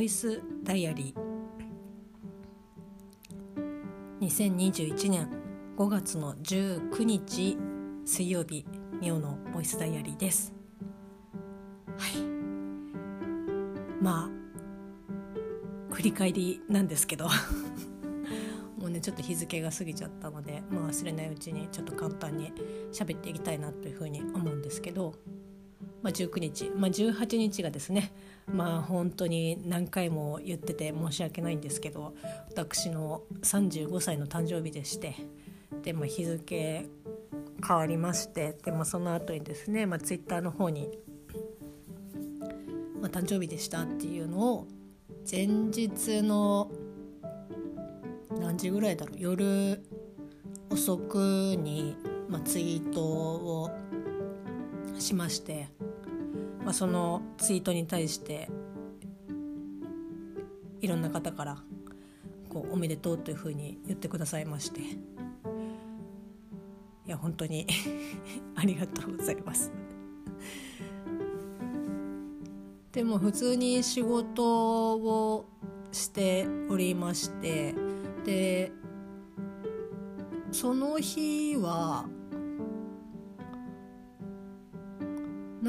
ボイスダイアリー。2021年5月の19日水曜日ミオのボイスダイアリーです。はい。まあ振り返りなんですけど。もうねちょっと日付が過ぎちゃったので、まあ、忘れないうちにちょっと簡単に喋っていきたいなというふうに思うんですけど。まあ、19日、まあ、18日がですねまあ本当に何回も言ってて申し訳ないんですけど私の35歳の誕生日でしてで、まあ、日付変わりましてで、まあ、その後にですね、まあ、ツイッターの方に、まあ、誕生日でしたっていうのを前日の何時ぐらいだろう夜遅くに、まあ、ツイートをしましてまあ、そのツイートに対していろんな方からこう「おめでとう」というふうに言ってくださいましていや本当に ありがとうございます。でも普通に仕事をしておりましてでその日は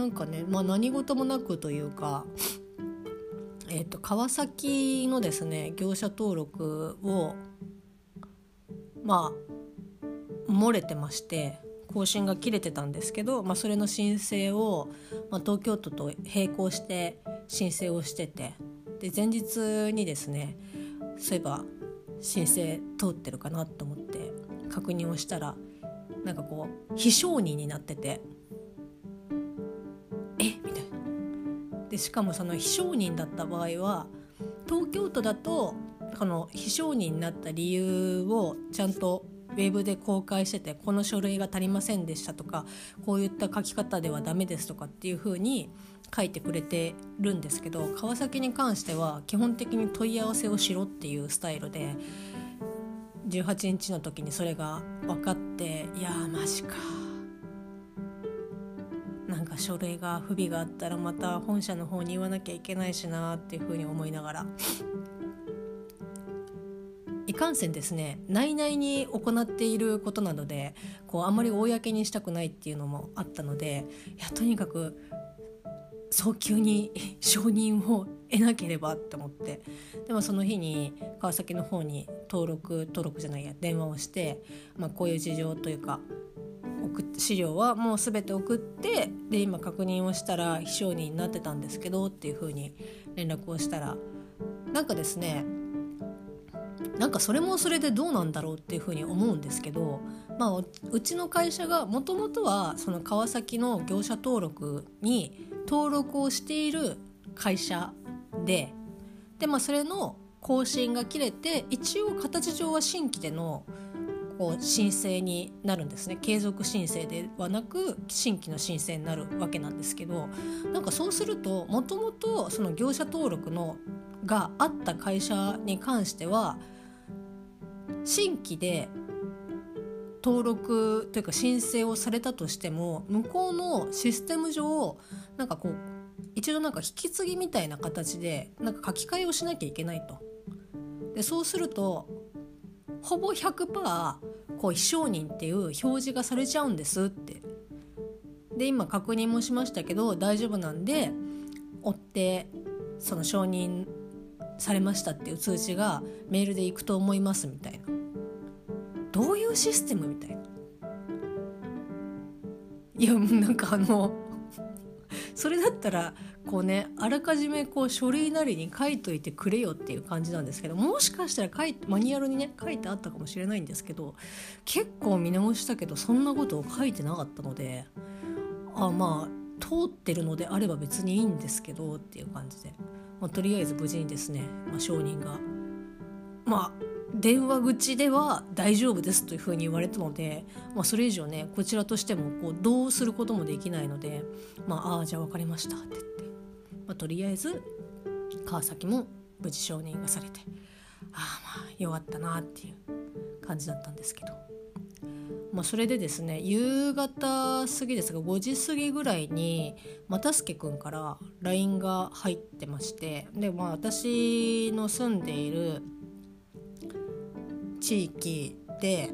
なんかね、まあ、何事もなくというか、えーと、川崎のですね業者登録をまあ漏れてまして更新が切れてたんですけど、まあ、それの申請を、まあ、東京都と並行して申請をしててで前日にですねそういえば申請通ってるかなと思って確認をしたらなんかこう非承認になってて。でしかもその非承認だった場合は東京都だとこの非承認になった理由をちゃんとウェブで公開しててこの書類が足りませんでしたとかこういった書き方ではダメですとかっていうふうに書いてくれてるんですけど川崎に関しては基本的に問い合わせをしろっていうスタイルで18日の時にそれが分かっていやーマジか。なんか書類が不備があったらまた本社の方に言わなきゃいけないしなっていうふうに思いながら。いかんせんですね内々に行っていることなのでこうあんまり公にしたくないっていうのもあったのでいやとにかく早急に承認を得なければって思って。でもその日に川崎の方に登録登録じゃないや電話をして、まあ、こういう事情というか資料はもう全て送ってで今確認をしたら非承認になってたんですけどっていう風に連絡をしたらなんかですねなんかそれもそれでどうなんだろうっていうふうに思うんですけど、まあ、うちの会社がもともとはその川崎の業者登録に登録をしている会社でで、まあ、それの更新が切れて一応形上は新規でのこう申請になるんですね。継続申請ではなく新規の申請になるわけなんですけどなんかそうするともともとその業者登録のがあった会社に関しては新規で登録というか申請をされたとしても向こうのシステム上なんかこう一度なんか引き継ぎみたいな形でなんか書き換えをしなきゃいけないと。でそうするとほぼ100%こう非承認っていう表示がされちゃうんですって。で今確認もしましたけど大丈夫なんで追ってその承認されましたっていう通知がメールで行くと思いますみたいな。どういうシステムみたいな。いやなんかあのそれだったらこうねあらかじめこう書類なりに書いといてくれよっていう感じなんですけどもしかしたら書いマニュアルにね書いてあったかもしれないんですけど結構見直したけどそんなことを書いてなかったのであまあ通ってるのであれば別にいいんですけどっていう感じで、まあ、とりあえず無事にですね、まあ、承認がまあ電話口では大丈夫ですというふうに言われたので、まあ、それ以上ねこちらとしてもこうどうすることもできないので「まあ、あじゃあ分かりました」って言って、まあ、とりあえず川崎も無事承認がされてああまあよかったなっていう感じだったんですけど。まあ、それでですね夕方過ぎですが5時過ぎぐらいに又助君から LINE が入ってましてで、まあ、私の住んでいる地域で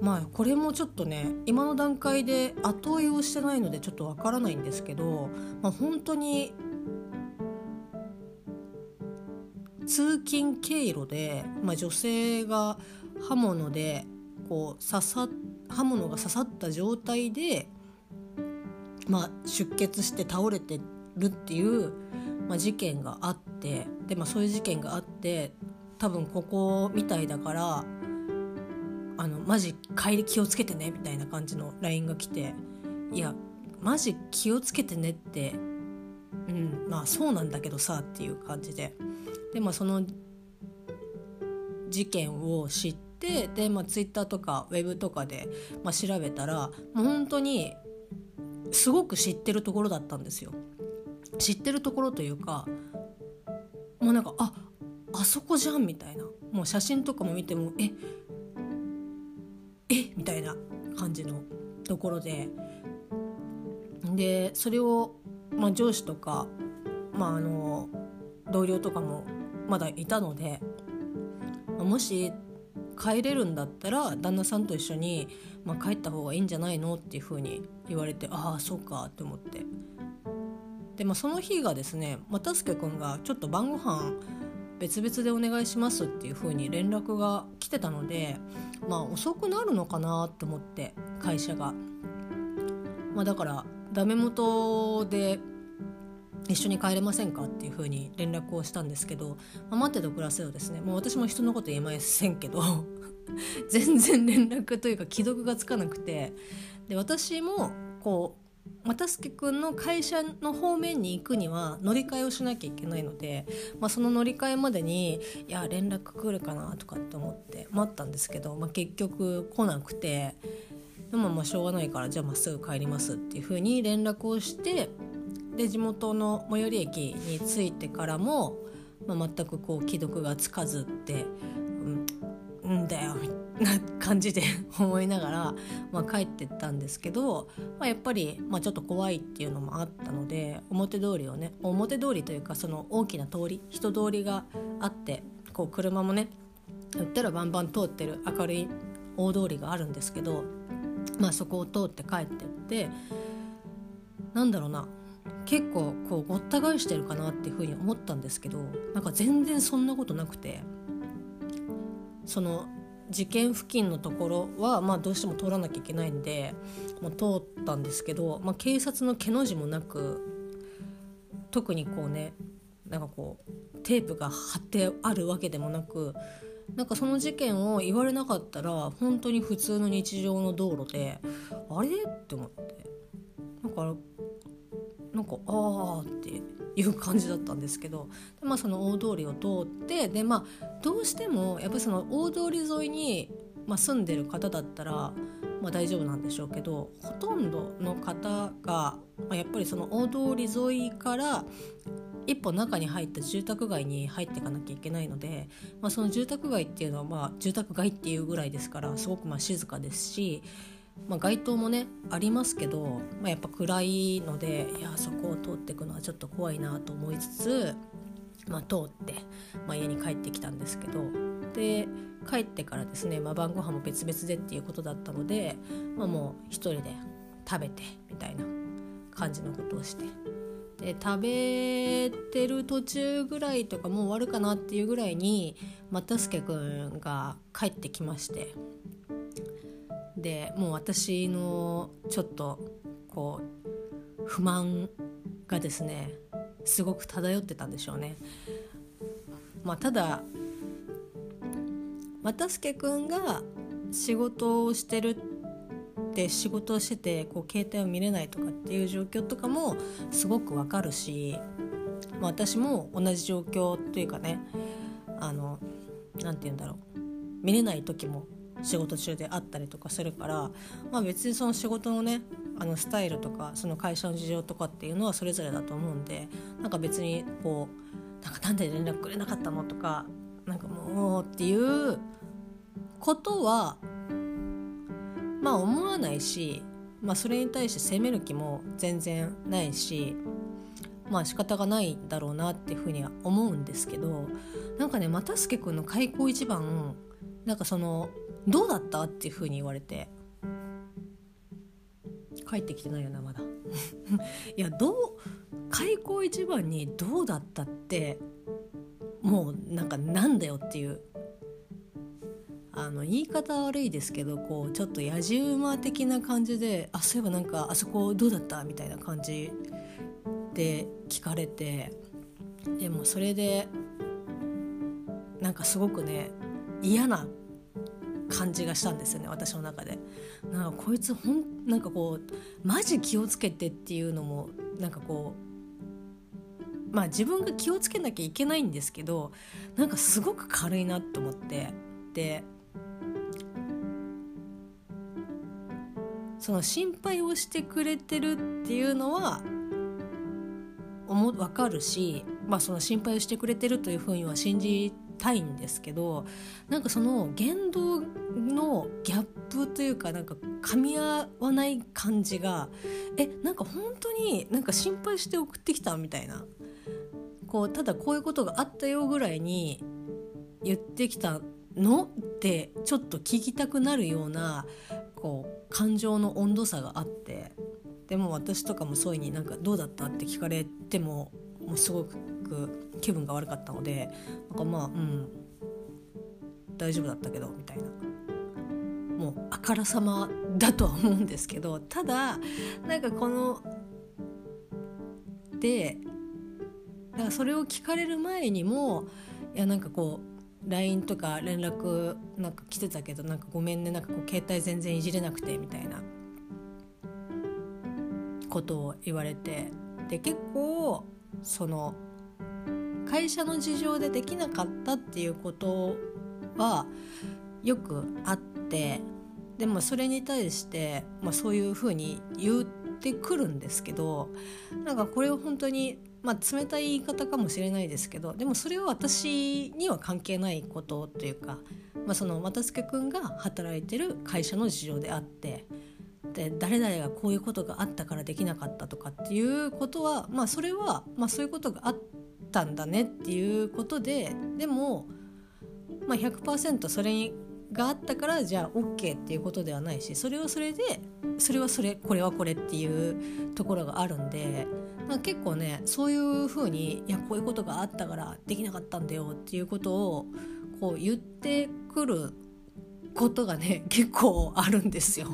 まあこれもちょっとね今の段階で後追いをしてないのでちょっとわからないんですけど、まあ、本当に通勤経路で、まあ、女性が刃物でこう刺さ刃物が刺さった状態で、まあ、出血して倒れてるっていう、まあ、事件があってで、まあ、そういう事件があって多分ここみたいだからあのマジ帰り気をつけてねみたいな感じの LINE が来ていやマジ気をつけてねってうんまあそうなんだけどさっていう感じででまあその事件を知ってで、まあ、Twitter とか Web とかで、まあ、調べたらもう本当にすごく知ってるところだったんですよ。知ってるところというかもうなんかああそこじゃんみたいな。もう写真とかも見てもええみたいな感じのところで。でそれを、まあ、上司とか、まあ、あの同僚とかもまだいたのでもし帰れるんだったら旦那さんと一緒に、まあ、帰った方がいいんじゃないのっていうふうに言われてああそうかって思って。で、まあ、その日がですね又助君がちょっと晩ご飯別々でお願いしますっていう風に連絡が来てたのでまあ遅くなるのかなと思って会社が。まあ、だからダメ元で一緒に帰れませんかっていう風に連絡をしたんですけど、まあ、待っててくださいよですねもう私も人のこと言えませんけど 全然連絡というか既読がつかなくてで私もこう又助君の会社の方面に行くには乗り換えをしなきゃいけないので、まあ、その乗り換えまでにいや連絡来るかなとかって思って待ったんですけど、まあ、結局来なくてでもまあしょうがないからじゃあまっすぐ帰りますっていうふうに連絡をしてで地元の最寄り駅に着いてからも、まあ、全くこう既読がつかずって「うん、んだよ」みたいな。な感じで 思いながら、まあ、帰ってったんですけど、まあ、やっぱり、まあ、ちょっと怖いっていうのもあったので表通りをね表通りというかその大きな通り人通りがあってこう車もね売ったらバンバン通ってる明るい大通りがあるんですけど、まあ、そこを通って帰ってってなんだろうな結構こうごった返してるかなっていうふうに思ったんですけどなんか全然そんなことなくてその事件付近のところは、まあ、どうしても通らなきゃいけないんで、まあ、通ったんですけど、まあ、警察の毛の字もなく特にこうねなんかこうテープが貼ってあるわけでもなくなんかその事件を言われなかったら本当に普通の日常の道路であれ？って思って。なんかなんかああっていう感じだったんですけどで、まあ、その大通りを通ってで、まあ、どうしてもやっぱりその大通り沿いに、まあ、住んでる方だったら、まあ、大丈夫なんでしょうけどほとんどの方が、まあ、やっぱりその大通り沿いから一歩中に入った住宅街に入っていかなきゃいけないので、まあ、その住宅街っていうのは、まあ、住宅街っていうぐらいですからすごくまあ静かですしまあ、街灯もねありますけど、まあ、やっぱ暗いのでいやそこを通っていくのはちょっと怖いなと思いつつ、まあ、通って、まあ、家に帰ってきたんですけどで帰ってからですね、まあ、晩ご飯も別々でっていうことだったので、まあ、もう一人で食べてみたいな感じのことをして。で食べてる途中ぐらいとかもう終わるかなっていうぐらいに又助君が帰ってきましてでもう私のちょっとこう不満がですねすごく漂ってたんでしょうね。まあ、ただ又助君が仕事をしてるって仕事をしててこう携帯を見れないとかっていう状況とかもすごくわかるし、まあ、私も同じ状況というかねあの何て言うんだろう見れない時も仕事中であったりとかするから、まあ、別にその仕事のねあのスタイルとかその会社の事情とかっていうのはそれぞれだと思うんでなんか別にこうなんかなんで連絡くれなかったのとかなんかもうっていうことはまあ思わないし、まあ、それに対して責める気も全然ないしまあ仕方がないだろうなっていうふうには思うんですけどなんかね又助君の開口一番なんかその「どうだった?」っていうふうに言われて帰ってきてないよなまだ いやどう開口一番に「どうだった?」ってもうなんかなんだよっていうあの言い方悪いですけどこうちょっと野じ馬的な感じで「あそういえばなんかあそこどうだった?」みたいな感じで聞かれてでもそれでなんかすごくね嫌な感じがしたんですよね私の中で。なんかこいつほんなんかこうマジ気をつけてっていうのもなんかこうまあ自分が気をつけなきゃいけないんですけどなんかすごく軽いなと思ってでその心配をしてくれてるっていうのは思分かるし、まあ、その心配をしてくれてるというふうには信じてたいんですけどなんかその言動のギャップというかなんか噛み合わない感じがえなんか本当になんか心配して送ってきたみたいな。こうただこういうことがあったよぐらいに言ってきたのってちょっと聞きたくなるようなこう感情の温度差があって。でも私とかもそういうになんかどうだったって聞かれてももうすごく気分が悪かったのでなんかまあうん大丈夫だったけどみたいな。もうあからさまだとは思うんですけどただなんかこのでだからそれを聞かれる前にもいやなんかこう LINE とか連絡なんか来てたけどなんかごめんねなんかこう携帯全然いじれなくてみたいな。ことを言われて。で結構その会社の事情でできなかったっていうことはよくあってでもそれに対して、まあ、そういうふうに言ってくるんですけどなんかこれを本当に、まあ、冷たい言い方かもしれないですけどでもそれは私には関係ないことというか、まあ、その又助君が働いてる会社の事情であって。で誰々がこういうことがあったからできなかったとかっていうことはまあそれは、まあ、そういうことがあったんだねっていうことででも、まあ100%それがあったからじゃあ OK っていうことではないしそれはそれでそれはそれこれはこれっていうところがあるんで、まあ、結構ねそういうふうにいやこういうことがあったからできなかったんだよっていうことをこう言ってくることがね結構あるんですよ。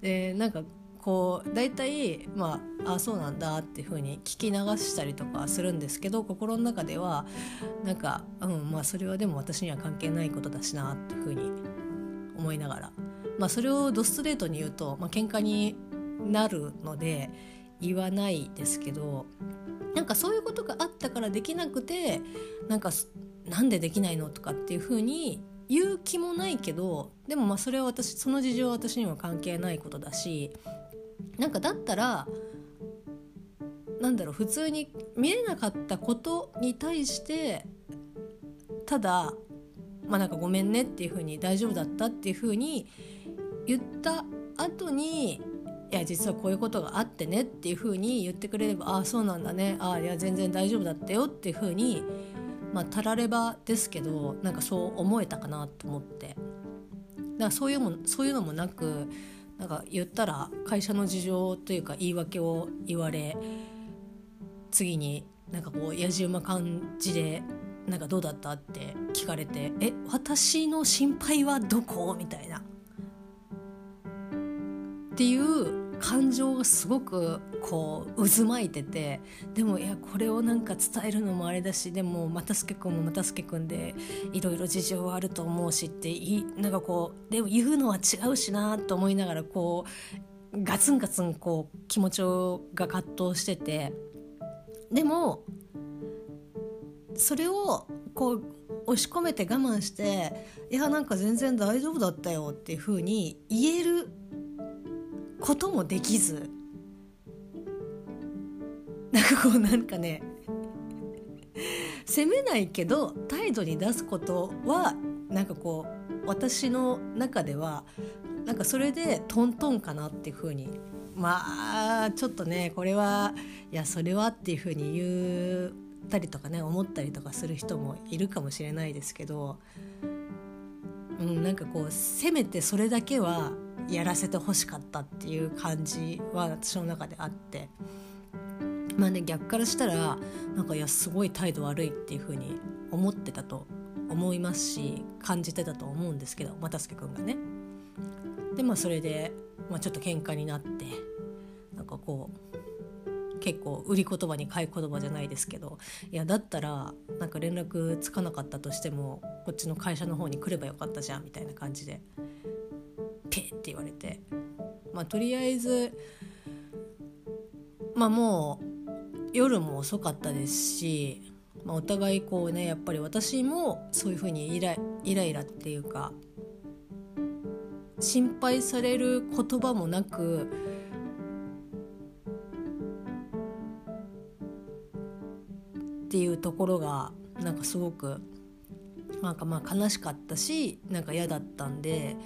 でなんかこう大体まああそうなんだっていう風に聞き流したりとかするんですけど心の中ではなんかうんまあそれはでも私には関係ないことだしなっていう風に思いながら。まあそれをドストレートに言うと、まあ喧嘩になるので言わないですけどなんかそういうことがあったからできなくてなんかなんでできないのとかっていう風に言う気もないけどでもまあそれは私その事情は私には関係ないことだしなんかだったらなんだろう普通に見えなかったことに対してただまあなんかごめんねっていうふうに大丈夫だったっていうふうに言った後にいや実はこういうことがあってねっていうふうに言ってくれればああそうなんだね。ああいや全然大丈夫だったよっていうふうにまあたらればですけどなんかそう思えたかなと思って。だからそういうもそういうのもなくなんか言ったら会社の事情というか言い訳を言われ次になんかこうやじ馬感じでなんかどうだったって聞かれて「え私の心配はどこ?」みたいな。っていう感情がすごくこう渦巻いててでもいやこれをなんか伝えるのもあれだしでも又助君も又助君でいろいろ事情はあると思うしっていなんかこうでも言うのは違うしなと思いながらこうガツンガツンこう気持ちが葛藤しててでもそれをこう押し込めて我慢していやなんか全然大丈夫だったよっていう風に言えることもできず。なんかこうなんかね責めないけど態度に出すことはなんかこう私の中ではなんかそれでトントンかなっていうふうにまあちょっとねこれはいやそれはっていうふうに言ったりとかね思ったりとかする人もいるかもしれないですけど、うん、なんかこうせめてそれだけはやらせてほしかったっていう感じは私の中であってまあね逆からしたらなんかいやすごい態度悪いっていうふうに思ってたと思いますし感じてたと思うんですけど又助君がね。でまあそれで、まあ、ちょっと喧嘩になってなんかこう結構売り言葉に買い言葉じゃないですけどいやだったらなんか連絡つかなかったとしてもこっちの会社の方に来ればよかったじゃんみたいな感じでって言われて。まあとりあえずまあもう夜も遅かったですし、まあ、お互いこうねやっぱり私もそういうふうにイライライラっていうか心配される言葉もなくっていうところがなんかすごくなんかまあ悲しかったしなんか嫌だったんで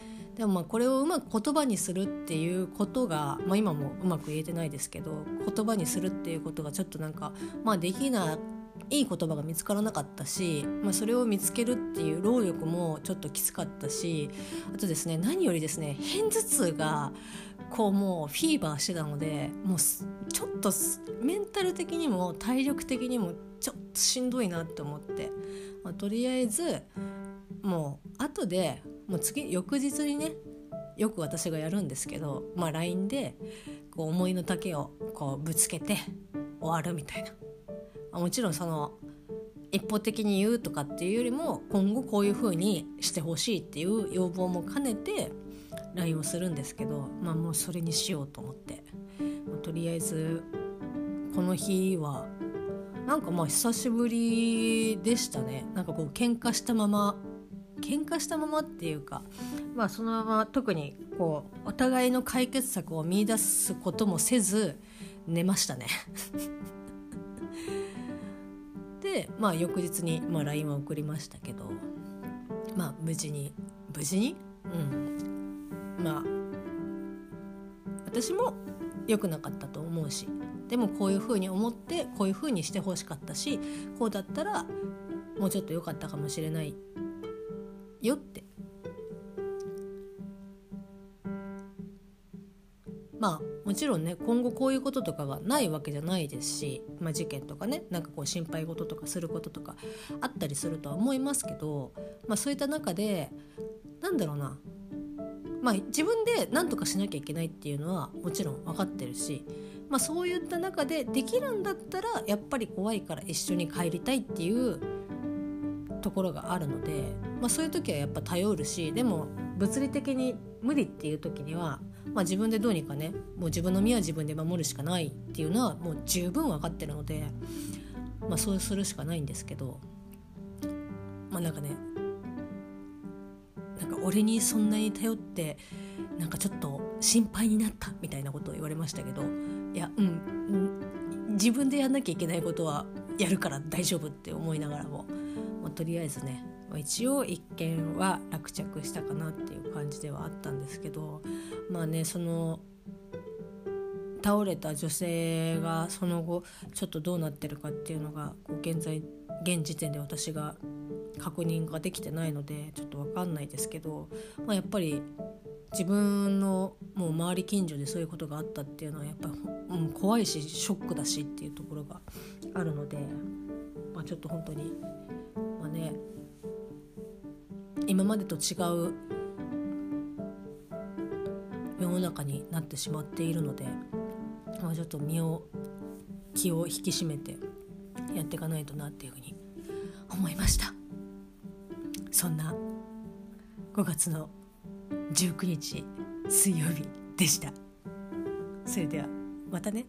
でもまあこれをうまく言葉にするっていうことが、まあ、今もうまく言えてないですけど言葉にするっていうことがちょっとなんかまあできないい言葉が見つからなかったし、まあ、それを見つけるっていう労力もちょっときつかったしあとですね何よりですね片頭痛がこうもうフィーバーしてたのでもうちょっとメンタル的にも体力的にもちょっとしんどいなって思って、まあ、とりあえずもう後でもう次翌日にねよく私がやるんですけど、まあ、LINE でこう思いの丈をこうぶつけて終わるみたいな。もちろんその一方的に言うとかっていうよりも今後こういう風にしてほしいっていう要望も兼ねて LINE をするんですけど、まあ、もうそれにしようと思って、まあ、とりあえずこの日はなんかまあ久しぶりでしたね。なんかこう喧嘩したまま喧嘩したままっていうか、まあ、そのまま特にこうお互いの解決策を見出すこともせず寝ましたね。で、まあ、翌日に、まあ、LINE は送りましたけど、まあ、無事に無事に？うん。まあ私も良くなかったと思うしでもこういうふうに思ってこういうふうにしてほしかったしこうだったらもうちょっと良かったかもしれないよって。まあもちろんね今後こういうこととかがないわけじゃないですし、まあ、事件とかねなんかこう心配事とかすることとかあったりするとは思いますけど、まあ、そういった中でなんだろうな。まあ自分で何とかしなきゃいけないっていうのはもちろん分かってるし、まあ、そういった中でできるんだったらやっぱり怖いから一緒に帰りたいっていうところがあるので、まあ、そういう時はやっぱ頼るしでも物理的に無理っていう時には、まあ、自分でどうにかねもう自分の身は自分で守るしかないっていうのはもう十分分かってるので、まあ、そうするしかないんですけどまあなんかねなんか俺にそんなに頼ってなんかちょっと心配になったみたいなことを言われましたけどいやうん、うん、自分でやんなきゃいけないことはやるから大丈夫って思いながらもまあ、とりあえずね、まあ、一応一件は落着したかなっていう感じではあったんですけどまあねその倒れた女性がその後ちょっとどうなってるかっていうのがこう現在現時点で私が確認ができてないのでちょっと分かんないですけど、まあ、やっぱり自分のもう周り近所でそういうことがあったっていうのはやっぱり、うん、怖いしショックだしっていうところがあるので、まあ、ちょっと本当にまあね今までと違う世の中になってしまっているので、まあ、ちょっと身を気を引き締めてやっていかないとなっていうふうに思いました。そんな5月の19日水曜日でした。それではまたね。